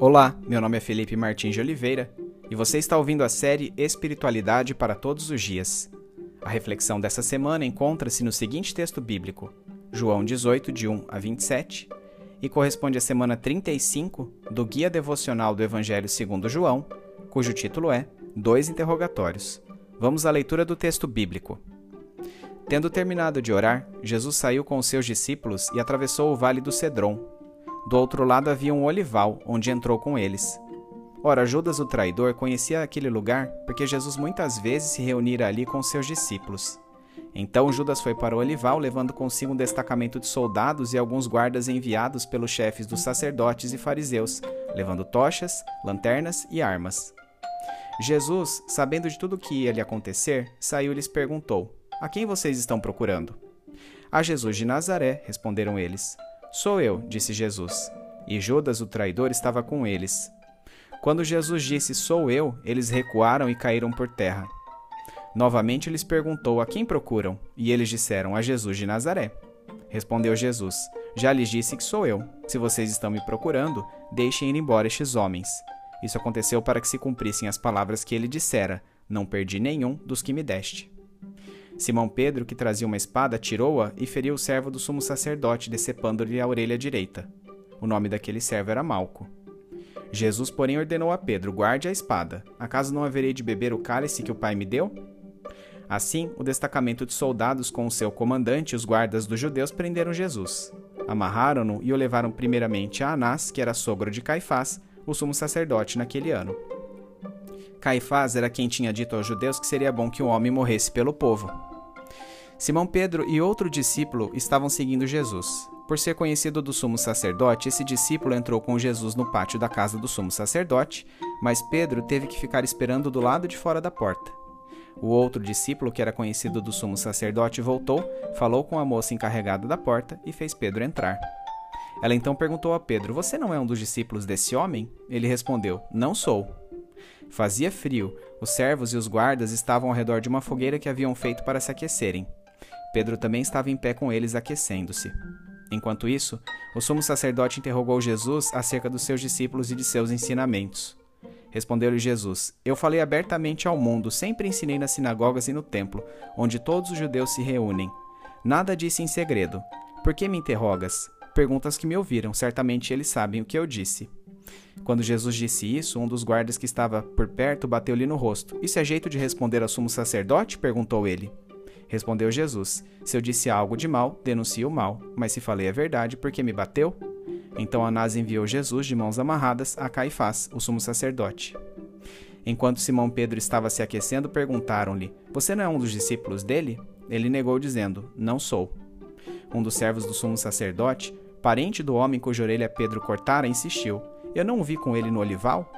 Olá, meu nome é Felipe Martins de Oliveira e você está ouvindo a série Espiritualidade para Todos os Dias. A reflexão dessa semana encontra-se no seguinte texto bíblico, João 18, de 1 a 27, e corresponde à semana 35 do Guia Devocional do Evangelho segundo João, cujo título é Dois Interrogatórios. Vamos à leitura do texto bíblico. Tendo terminado de orar, Jesus saiu com os seus discípulos e atravessou o vale do Cedron. Do outro lado havia um olival, onde entrou com eles. Ora, Judas o traidor conhecia aquele lugar porque Jesus muitas vezes se reunira ali com seus discípulos. Então Judas foi para o olival, levando consigo um destacamento de soldados e alguns guardas enviados pelos chefes dos sacerdotes e fariseus, levando tochas, lanternas e armas. Jesus, sabendo de tudo o que ia lhe acontecer, saiu e lhes perguntou: a quem vocês estão procurando? A Jesus de Nazaré, responderam eles. Sou eu, disse Jesus. E Judas, o traidor, estava com eles. Quando Jesus disse Sou eu, eles recuaram e caíram por terra. Novamente lhes perguntou a quem procuram, e eles disseram a Jesus de Nazaré. Respondeu Jesus: Já lhes disse que sou eu. Se vocês estão me procurando, deixem ir embora estes homens. Isso aconteceu para que se cumprissem as palavras que ele dissera: Não perdi nenhum dos que me deste. Simão Pedro, que trazia uma espada, tirou-a e feriu o servo do sumo sacerdote, decepando-lhe a orelha direita. O nome daquele servo era Malco. Jesus, porém, ordenou a Pedro: Guarde a espada. Acaso não haverei de beber o cálice que o Pai me deu? Assim, o destacamento de soldados com o seu comandante e os guardas dos judeus prenderam Jesus. Amarraram-no e o levaram primeiramente a Anás, que era sogro de Caifás, o sumo sacerdote naquele ano. Caifás era quem tinha dito aos judeus que seria bom que um homem morresse pelo povo. Simão Pedro e outro discípulo estavam seguindo Jesus. Por ser conhecido do sumo sacerdote, esse discípulo entrou com Jesus no pátio da casa do sumo sacerdote, mas Pedro teve que ficar esperando do lado de fora da porta. O outro discípulo, que era conhecido do sumo sacerdote, voltou, falou com a moça encarregada da porta e fez Pedro entrar. Ela então perguntou a Pedro: Você não é um dos discípulos desse homem? Ele respondeu: Não sou. Fazia frio, os servos e os guardas estavam ao redor de uma fogueira que haviam feito para se aquecerem. Pedro também estava em pé com eles, aquecendo-se. Enquanto isso, o sumo sacerdote interrogou Jesus acerca dos seus discípulos e de seus ensinamentos. Respondeu-lhe Jesus: Eu falei abertamente ao mundo, sempre ensinei nas sinagogas e no templo, onde todos os judeus se reúnem. Nada disse em segredo. Por que me interrogas? Perguntas que me ouviram, certamente eles sabem o que eu disse. Quando Jesus disse isso, um dos guardas que estava por perto bateu-lhe no rosto. Isso é jeito de responder ao sumo sacerdote? perguntou ele. Respondeu Jesus: Se eu disse algo de mal, denuncie o mal, mas se falei a verdade, por que me bateu? Então Anás enviou Jesus de mãos amarradas a Caifás, o sumo sacerdote. Enquanto Simão Pedro estava se aquecendo, perguntaram-lhe: Você não é um dos discípulos dele? Ele negou, dizendo: Não sou. Um dos servos do sumo sacerdote, parente do homem cuja orelha Pedro cortara, insistiu: Eu não o vi com ele no olival?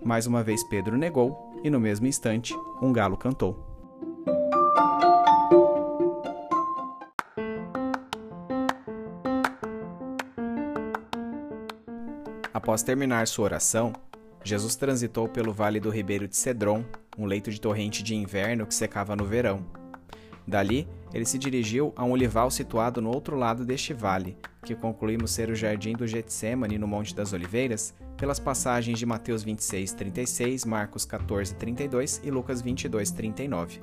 Mais uma vez Pedro negou, e no mesmo instante um galo cantou. Após terminar sua oração, Jesus transitou pelo vale do ribeiro de Cedron, um leito de torrente de inverno que secava no verão. Dali, ele se dirigiu a um olival situado no outro lado deste vale, que concluímos ser o jardim do Getsemane no Monte das Oliveiras, pelas passagens de Mateus 26, 36, Marcos 14, 32 e Lucas 22, 39.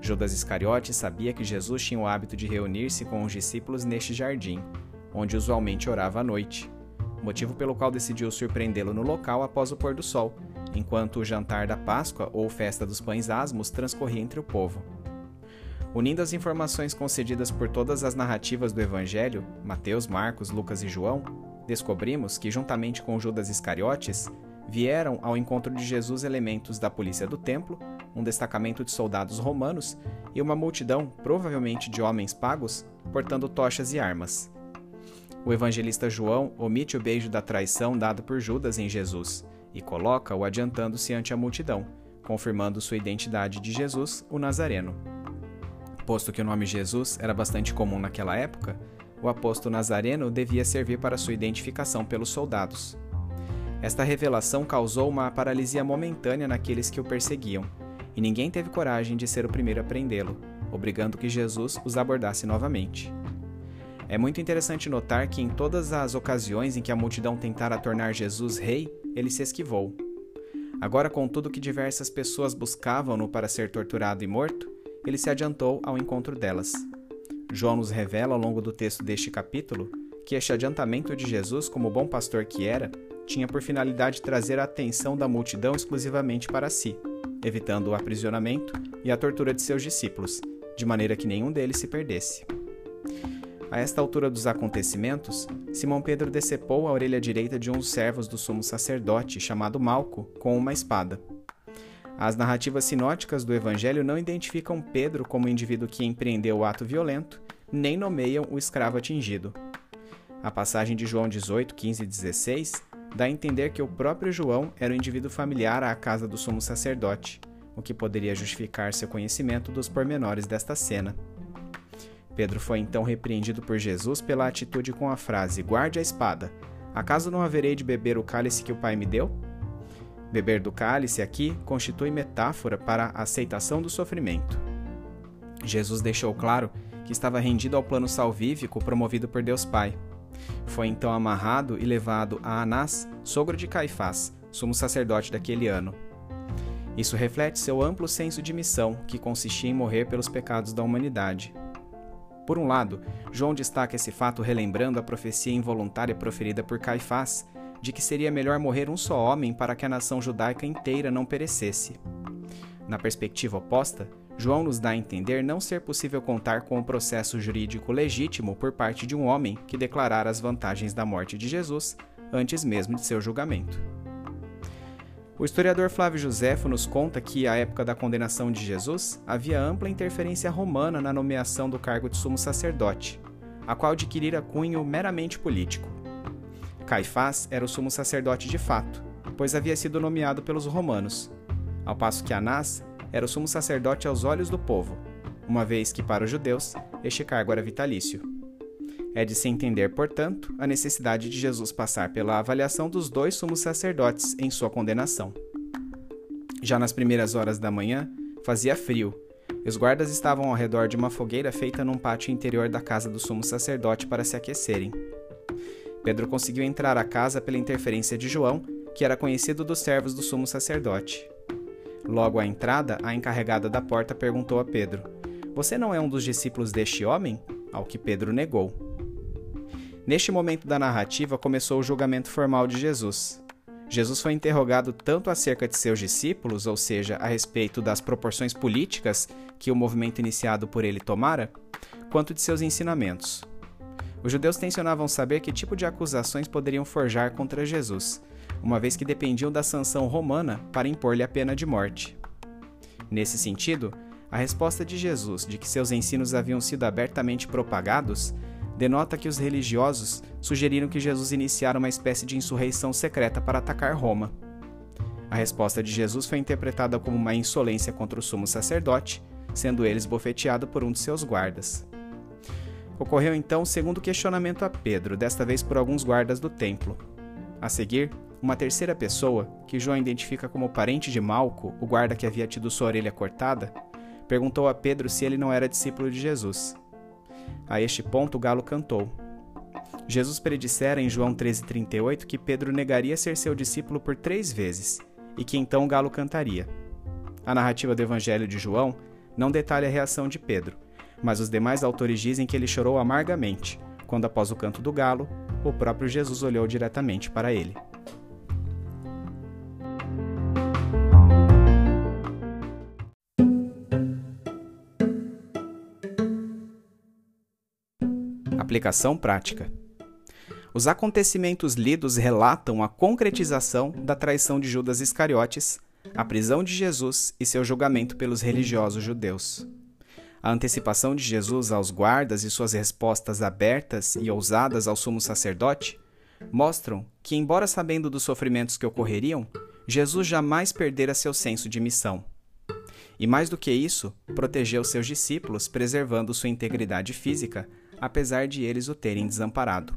Judas Iscariote sabia que Jesus tinha o hábito de reunir-se com os discípulos neste jardim, onde usualmente orava à noite motivo pelo qual decidiu surpreendê-lo no local após o pôr do sol, enquanto o jantar da Páscoa ou festa dos pães asmos transcorria entre o povo. Unindo as informações concedidas por todas as narrativas do Evangelho, Mateus, Marcos, Lucas e João, descobrimos que, juntamente com Judas Iscariotes, vieram ao encontro de Jesus elementos da polícia do templo, um destacamento de soldados romanos e uma multidão, provavelmente de homens pagos, portando tochas e armas. O evangelista João omite o beijo da traição dado por Judas em Jesus e coloca-o adiantando-se ante a multidão, confirmando sua identidade de Jesus, o Nazareno. Posto que o nome Jesus era bastante comum naquela época, o apóstolo Nazareno devia servir para sua identificação pelos soldados. Esta revelação causou uma paralisia momentânea naqueles que o perseguiam, e ninguém teve coragem de ser o primeiro a prendê-lo, obrigando que Jesus os abordasse novamente. É muito interessante notar que em todas as ocasiões em que a multidão tentara tornar Jesus rei, ele se esquivou. Agora, contudo, que diversas pessoas buscavam-no para ser torturado e morto, ele se adiantou ao encontro delas. João nos revela ao longo do texto deste capítulo que este adiantamento de Jesus, como bom pastor que era, tinha por finalidade trazer a atenção da multidão exclusivamente para si, evitando o aprisionamento e a tortura de seus discípulos, de maneira que nenhum deles se perdesse. A esta altura dos acontecimentos, Simão Pedro decepou a orelha direita de um dos servos do sumo sacerdote, chamado Malco, com uma espada. As narrativas sinóticas do Evangelho não identificam Pedro como o indivíduo que empreendeu o ato violento, nem nomeiam o escravo atingido. A passagem de João 18, 15 e 16 dá a entender que o próprio João era o indivíduo familiar à casa do sumo sacerdote, o que poderia justificar seu conhecimento dos pormenores desta cena. Pedro foi então repreendido por Jesus pela atitude com a frase: Guarde a espada. Acaso não haverei de beber o cálice que o Pai me deu? Beber do cálice aqui constitui metáfora para a aceitação do sofrimento. Jesus deixou claro que estava rendido ao plano salvífico promovido por Deus Pai. Foi então amarrado e levado a Anás, sogro de Caifás, sumo sacerdote daquele ano. Isso reflete seu amplo senso de missão, que consistia em morrer pelos pecados da humanidade. Por um lado, João destaca esse fato relembrando a profecia involuntária proferida por Caifás de que seria melhor morrer um só homem para que a nação judaica inteira não perecesse. Na perspectiva oposta, João nos dá a entender não ser possível contar com o um processo jurídico legítimo por parte de um homem que declarara as vantagens da morte de Jesus antes mesmo de seu julgamento. O historiador Flávio Josefo nos conta que, à época da condenação de Jesus, havia ampla interferência romana na nomeação do cargo de sumo sacerdote, a qual adquirira cunho meramente político. Caifás era o sumo sacerdote de fato, pois havia sido nomeado pelos romanos, ao passo que Anás era o sumo sacerdote aos olhos do povo, uma vez que, para os judeus, este cargo era vitalício. É de se entender, portanto, a necessidade de Jesus passar pela avaliação dos dois sumos sacerdotes em sua condenação. Já nas primeiras horas da manhã, fazia frio, os guardas estavam ao redor de uma fogueira feita num pátio interior da casa do sumo sacerdote para se aquecerem. Pedro conseguiu entrar à casa pela interferência de João, que era conhecido dos servos do sumo sacerdote. Logo à entrada, a encarregada da porta perguntou a Pedro: Você não é um dos discípulos deste homem? Ao que Pedro negou. Neste momento da narrativa começou o julgamento formal de Jesus. Jesus foi interrogado tanto acerca de seus discípulos, ou seja, a respeito das proporções políticas que o movimento iniciado por ele tomara, quanto de seus ensinamentos. Os judeus tensionavam saber que tipo de acusações poderiam forjar contra Jesus, uma vez que dependiam da sanção romana para impor-lhe a pena de morte. Nesse sentido, a resposta de Jesus de que seus ensinos haviam sido abertamente propagados denota que os religiosos sugeriram que Jesus iniciara uma espécie de insurreição secreta para atacar Roma. A resposta de Jesus foi interpretada como uma insolência contra o sumo sacerdote, sendo ele esbofeteado por um de seus guardas. Ocorreu então o segundo questionamento a Pedro, desta vez por alguns guardas do templo. A seguir, uma terceira pessoa, que João identifica como parente de Malco, o guarda que havia tido sua orelha cortada, perguntou a Pedro se ele não era discípulo de Jesus. A este ponto o galo cantou. Jesus predissera em João 13,38 que Pedro negaria ser seu discípulo por três vezes e que então o galo cantaria. A narrativa do Evangelho de João não detalha a reação de Pedro, mas os demais autores dizem que ele chorou amargamente, quando após o canto do galo, o próprio Jesus olhou diretamente para ele. Aplicação prática. Os acontecimentos lidos relatam a concretização da traição de Judas Iscariotes, a prisão de Jesus e seu julgamento pelos religiosos judeus. A antecipação de Jesus aos guardas e suas respostas abertas e ousadas ao sumo sacerdote mostram que, embora sabendo dos sofrimentos que ocorreriam, Jesus jamais perdera seu senso de missão. E mais do que isso, protegeu seus discípulos, preservando sua integridade física apesar de eles o terem desamparado.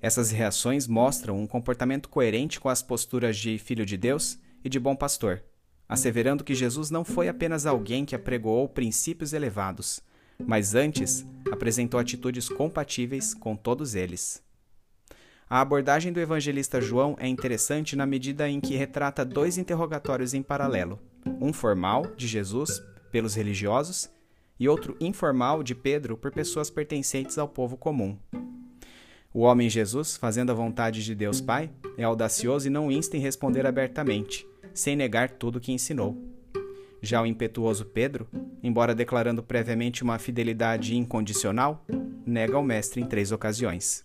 Essas reações mostram um comportamento coerente com as posturas de filho de Deus e de bom pastor, asseverando que Jesus não foi apenas alguém que apregoou princípios elevados, mas antes apresentou atitudes compatíveis com todos eles. A abordagem do evangelista João é interessante na medida em que retrata dois interrogatórios em paralelo: um formal, de Jesus, pelos religiosos, e outro informal, de Pedro, por pessoas pertencentes ao povo comum. O homem Jesus, fazendo a vontade de Deus Pai, é audacioso e não insta em responder abertamente, sem negar tudo o que ensinou. Já o impetuoso Pedro, embora declarando previamente uma fidelidade incondicional, nega ao Mestre em três ocasiões.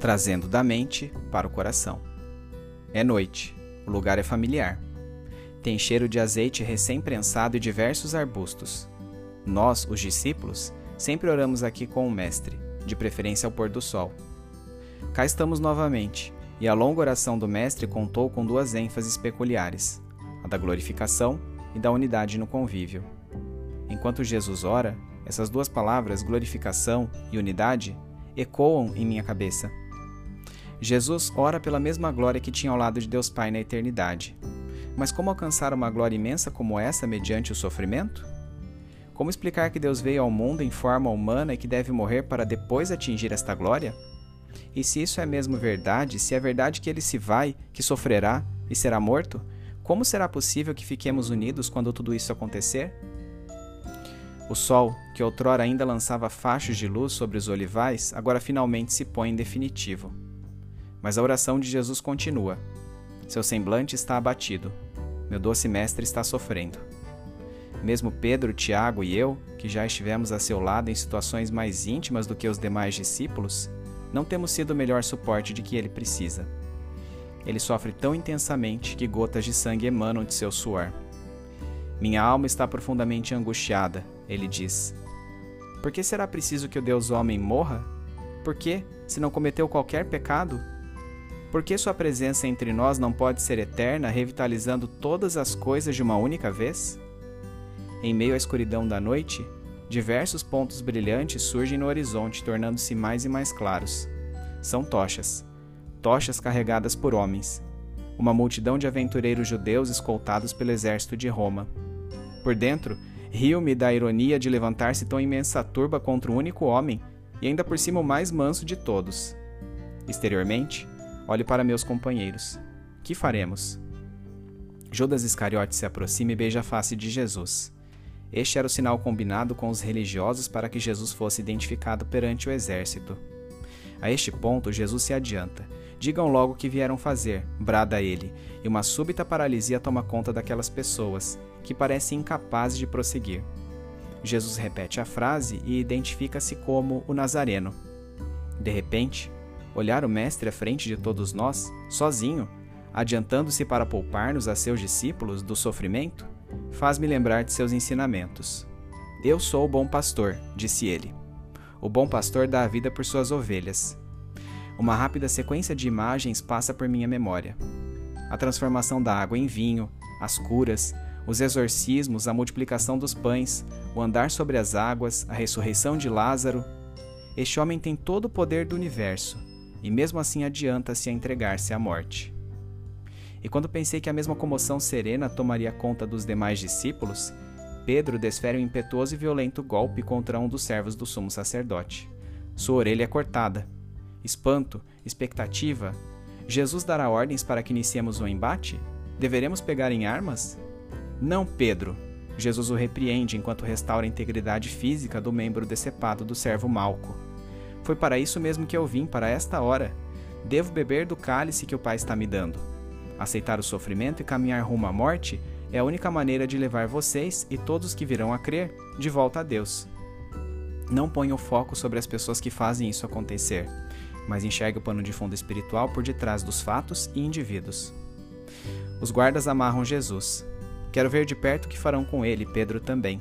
Trazendo da mente para o coração. É noite, o lugar é familiar. Tem cheiro de azeite recém-prensado e diversos arbustos. Nós, os discípulos, sempre oramos aqui com o Mestre, de preferência ao pôr do sol. Cá estamos novamente, e a longa oração do Mestre contou com duas ênfases peculiares: a da glorificação e da unidade no convívio. Enquanto Jesus ora, essas duas palavras, glorificação e unidade, ecoam em minha cabeça. Jesus ora pela mesma glória que tinha ao lado de Deus Pai na eternidade. Mas como alcançar uma glória imensa como essa mediante o sofrimento? Como explicar que Deus veio ao mundo em forma humana e que deve morrer para depois atingir esta glória? E se isso é mesmo verdade, se é verdade que ele se vai, que sofrerá e será morto, como será possível que fiquemos unidos quando tudo isso acontecer? O sol, que outrora ainda lançava fachos de luz sobre os olivais, agora finalmente se põe em definitivo. Mas a oração de Jesus continua. Seu semblante está abatido. Meu doce mestre está sofrendo. Mesmo Pedro, Tiago e eu, que já estivemos a seu lado em situações mais íntimas do que os demais discípulos, não temos sido o melhor suporte de que ele precisa. Ele sofre tão intensamente que gotas de sangue emanam de seu suor. Minha alma está profundamente angustiada, ele diz. Por que será preciso que o Deus homem morra? Por que, se não cometeu qualquer pecado? Por que sua presença entre nós não pode ser eterna, revitalizando todas as coisas de uma única vez? Em meio à escuridão da noite, Diversos pontos brilhantes surgem no horizonte, tornando-se mais e mais claros. São tochas. Tochas carregadas por homens. Uma multidão de aventureiros judeus escoltados pelo exército de Roma. Por dentro, rio-me da ironia de levantar-se tão imensa turba contra um único homem, e ainda por cima o mais manso de todos. Exteriormente, olho para meus companheiros. Que faremos? Judas Iscariote se aproxima e beija a face de Jesus. Este era o sinal combinado com os religiosos para que Jesus fosse identificado perante o exército. A este ponto, Jesus se adianta. Digam logo o que vieram fazer, brada ele, e uma súbita paralisia toma conta daquelas pessoas, que parecem incapazes de prosseguir. Jesus repete a frase e identifica-se como o Nazareno. De repente, olhar o Mestre à frente de todos nós, sozinho, adiantando-se para poupar-nos a seus discípulos do sofrimento, faz-me lembrar de seus ensinamentos. Eu sou o bom pastor, disse ele. O bom pastor dá a vida por suas ovelhas. Uma rápida sequência de imagens passa por minha memória. A transformação da água em vinho, as curas, os exorcismos, a multiplicação dos pães, o andar sobre as águas, a ressurreição de Lázaro. Este homem tem todo o poder do universo, e mesmo assim adianta-se a entregar-se à morte. E quando pensei que a mesma comoção serena tomaria conta dos demais discípulos, Pedro desfere um impetuoso e violento golpe contra um dos servos do sumo sacerdote. Sua orelha é cortada. Espanto, expectativa. Jesus dará ordens para que iniciemos o um embate? Deveremos pegar em armas? Não, Pedro. Jesus o repreende enquanto restaura a integridade física do membro decepado do servo Malco. Foi para isso mesmo que eu vim, para esta hora. Devo beber do cálice que o Pai está me dando. Aceitar o sofrimento e caminhar rumo à morte é a única maneira de levar vocês e todos que virão a crer de volta a Deus. Não ponha o foco sobre as pessoas que fazem isso acontecer, mas enxergue o pano de fundo espiritual por detrás dos fatos e indivíduos. Os guardas amarram Jesus. Quero ver de perto o que farão com ele, Pedro também.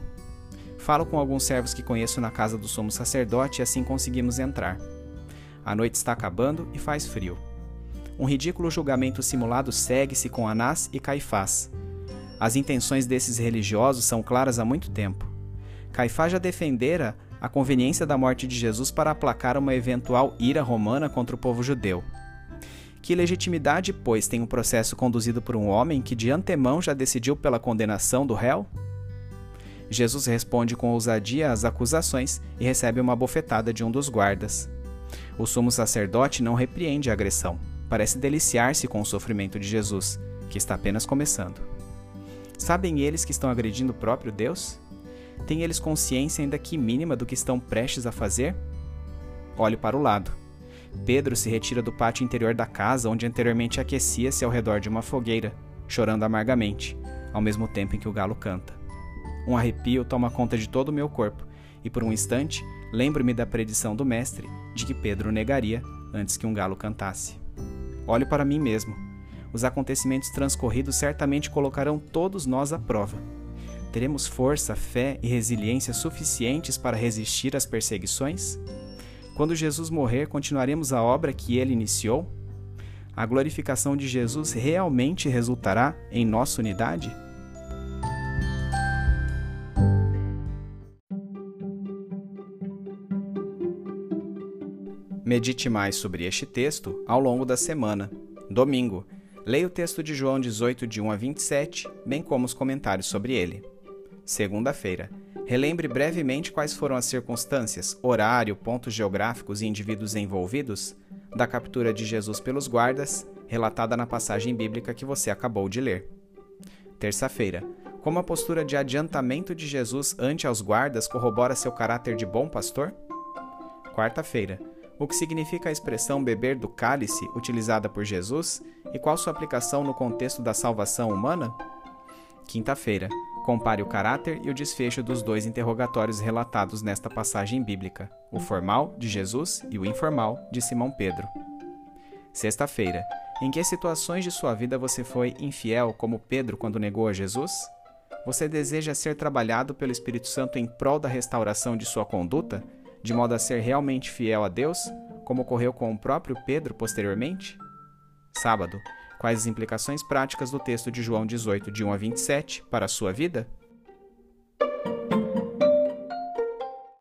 Falo com alguns servos que conheço na casa do sumo sacerdote e assim conseguimos entrar. A noite está acabando e faz frio um ridículo julgamento simulado segue-se com Anás e Caifás. As intenções desses religiosos são claras há muito tempo. Caifás já defendera a conveniência da morte de Jesus para aplacar uma eventual ira romana contra o povo judeu. Que legitimidade, pois, tem um processo conduzido por um homem que de antemão já decidiu pela condenação do réu? Jesus responde com ousadia às acusações e recebe uma bofetada de um dos guardas. O sumo sacerdote não repreende a agressão, parece deliciar-se com o sofrimento de Jesus, que está apenas começando. Sabem eles que estão agredindo o próprio Deus? Têm eles consciência ainda que mínima do que estão prestes a fazer? Olhe para o lado. Pedro se retira do pátio interior da casa onde anteriormente aquecia-se ao redor de uma fogueira, chorando amargamente, ao mesmo tempo em que o galo canta. Um arrepio toma conta de todo o meu corpo, e por um instante lembro-me da predição do Mestre de que Pedro negaria antes que um galo cantasse. Olho para mim mesmo. Os acontecimentos transcorridos certamente colocarão todos nós à prova. Teremos força, fé e resiliência suficientes para resistir às perseguições? Quando Jesus morrer, continuaremos a obra que ele iniciou? A glorificação de Jesus realmente resultará em nossa unidade? Medite mais sobre este texto ao longo da semana. Domingo, leia o texto de João 18, de 1 a 27, bem como os comentários sobre ele. Segunda-feira, Relembre brevemente quais foram as circunstâncias, horário, pontos geográficos e indivíduos envolvidos da captura de Jesus pelos guardas, relatada na passagem bíblica que você acabou de ler. Terça-feira, como a postura de adiantamento de Jesus ante aos guardas corrobora seu caráter de bom pastor? Quarta-feira, o que significa a expressão beber do cálice utilizada por Jesus e qual sua aplicação no contexto da salvação humana? Quinta-feira, Compare o caráter e o desfecho dos dois interrogatórios relatados nesta passagem bíblica, o formal de Jesus e o informal de Simão Pedro. Sexta-feira. Em que situações de sua vida você foi infiel, como Pedro quando negou a Jesus? Você deseja ser trabalhado pelo Espírito Santo em prol da restauração de sua conduta, de modo a ser realmente fiel a Deus, como ocorreu com o próprio Pedro posteriormente? Sábado. Quais as implicações práticas do texto de João 18, de 1 a 27, para a sua vida?